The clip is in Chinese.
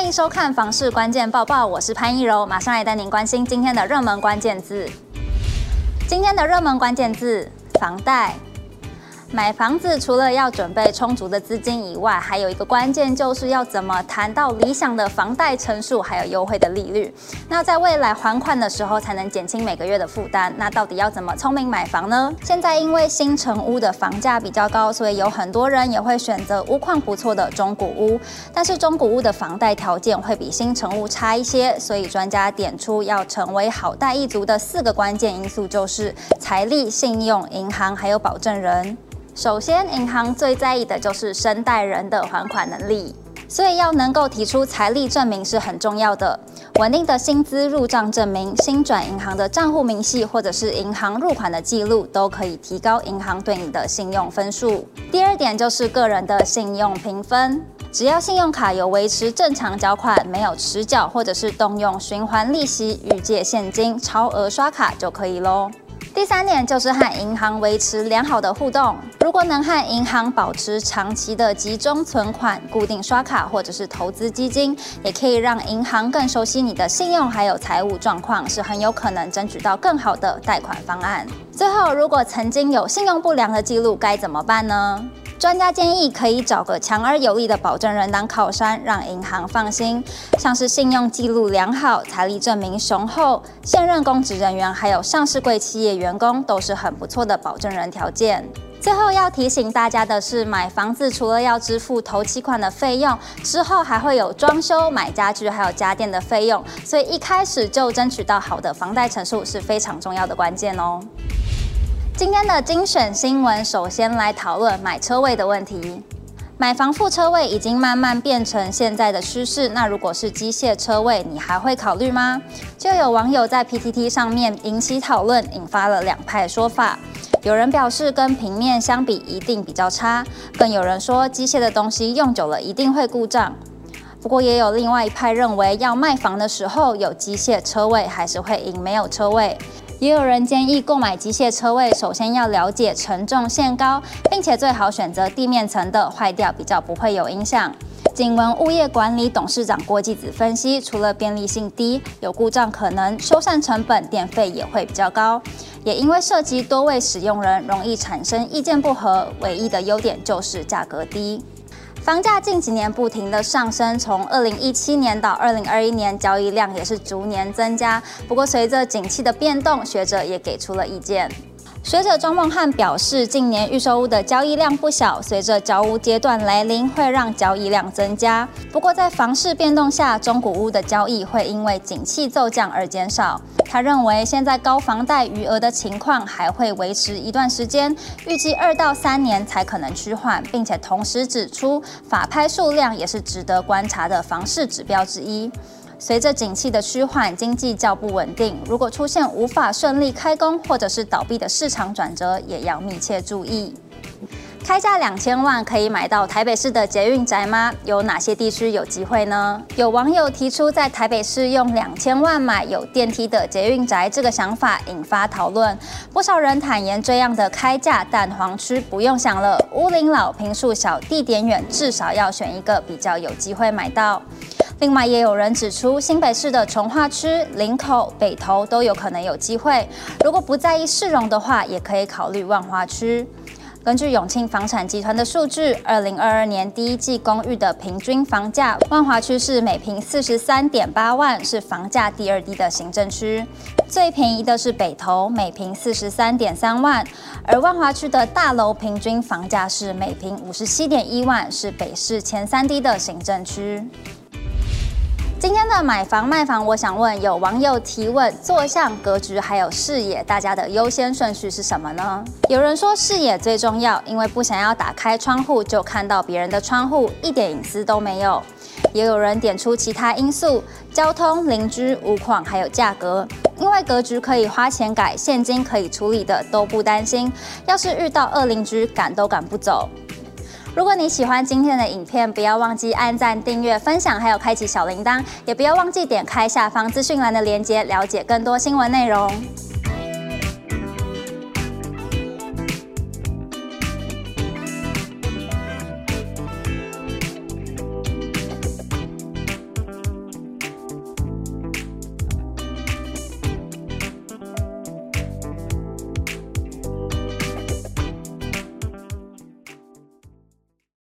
欢迎收看房市关键报报，我是潘一柔，马上来带您关心今天的热门关键字。今天的热门关键字：房贷。买房子除了要准备充足的资金以外，还有一个关键就是要怎么谈到理想的房贷成数，还有优惠的利率。那在未来还款的时候，才能减轻每个月的负担。那到底要怎么聪明买房呢？现在因为新城屋的房价比较高，所以有很多人也会选择屋况不错的中古屋。但是中古屋的房贷条件会比新城屋差一些，所以专家点出要成为好贷一族的四个关键因素，就是财力、信用、银行还有保证人。首先，银行最在意的就是申贷人的还款能力，所以要能够提出财力证明是很重要的。稳定的薪资入账证明、新转银行的账户明细，或者是银行入款的记录，都可以提高银行对你的信用分数。第二点就是个人的信用评分，只要信用卡有维持正常缴款，没有迟缴或者是动用循环利息、预借现金、超额刷卡就可以喽。第三点就是和银行维持良好的互动。如果能和银行保持长期的集中存款、固定刷卡或者是投资基金，也可以让银行更熟悉你的信用还有财务状况，是很有可能争取到更好的贷款方案。最后，如果曾经有信用不良的记录，该怎么办呢？专家建议可以找个强而有力的保证人当靠山，让银行放心。像是信用记录良好、财力证明雄厚、现任公职人员，还有上市柜企业员工，都是很不错的保证人条件。最后要提醒大家的是，买房子除了要支付头期款的费用，之后还会有装修、买家具还有家电的费用，所以一开始就争取到好的房贷成数是非常重要的关键哦。今天的精选新闻，首先来讨论买车位的问题。买房附车位已经慢慢变成现在的趋势。那如果是机械车位，你还会考虑吗？就有网友在 PTT 上面引起讨论，引发了两派说法。有人表示跟平面相比一定比较差，更有人说机械的东西用久了一定会故障。不过也有另外一派认为，要卖房的时候有机械车位还是会赢没有车位。也有人建议购买机械车位，首先要了解承重限高，并且最好选择地面层的，坏掉比较不会有影响。景文物业管理董事长郭继子分析，除了便利性低，有故障可能，修缮成本、电费也会比较高。也因为涉及多位使用人，容易产生意见不合。唯一的优点就是价格低。房价近几年不停的上升，从二零一七年到二零二一年，交易量也是逐年增加。不过，随着景气的变动，学者也给出了意见。学者庄梦汉表示，近年预售屋的交易量不小，随着交屋阶段来临，会让交易量增加。不过，在房市变动下，中古屋的交易会因为景气骤降而减少。他认为，现在高房贷余额的情况还会维持一段时间，预计二到三年才可能趋缓，并且同时指出，法拍数量也是值得观察的房市指标之一。随着景气的趋缓，经济较不稳定，如果出现无法顺利开工或者是倒闭的市场转折，也要密切注意。开价两千万可以买到台北市的捷运宅吗？有哪些地区有机会呢？有网友提出在台北市用两千万买有电梯的捷运宅，这个想法引发讨论。不少人坦言这样的开价，蛋黄区不用想了，屋龄老、坪数小、地点远，至少要选一个比较有机会买到。另外，也有人指出，新北市的从化区、林口、北投都有可能有机会。如果不在意市容的话，也可以考虑万华区。根据永庆房产集团的数据，二零二二年第一季公寓的平均房价，万华区是每平四十三点八万，是房价第二低的行政区。最便宜的是北投，每平四十三点三万，而万华区的大楼平均房价是每平五十七点一万，是北市前三低的行政区。今天的买房卖房，我想问有网友提问：坐向、格局还有视野，大家的优先顺序是什么呢？有人说视野最重要，因为不想要打开窗户就看到别人的窗户，一点隐私都没有。也有人点出其他因素：交通、邻居、屋况还有价格。因为格局可以花钱改，现金可以处理的都不担心。要是遇到恶邻居，赶都赶不走。如果你喜欢今天的影片，不要忘记按赞、订阅、分享，还有开启小铃铛，也不要忘记点开下方资讯栏的链接，了解更多新闻内容。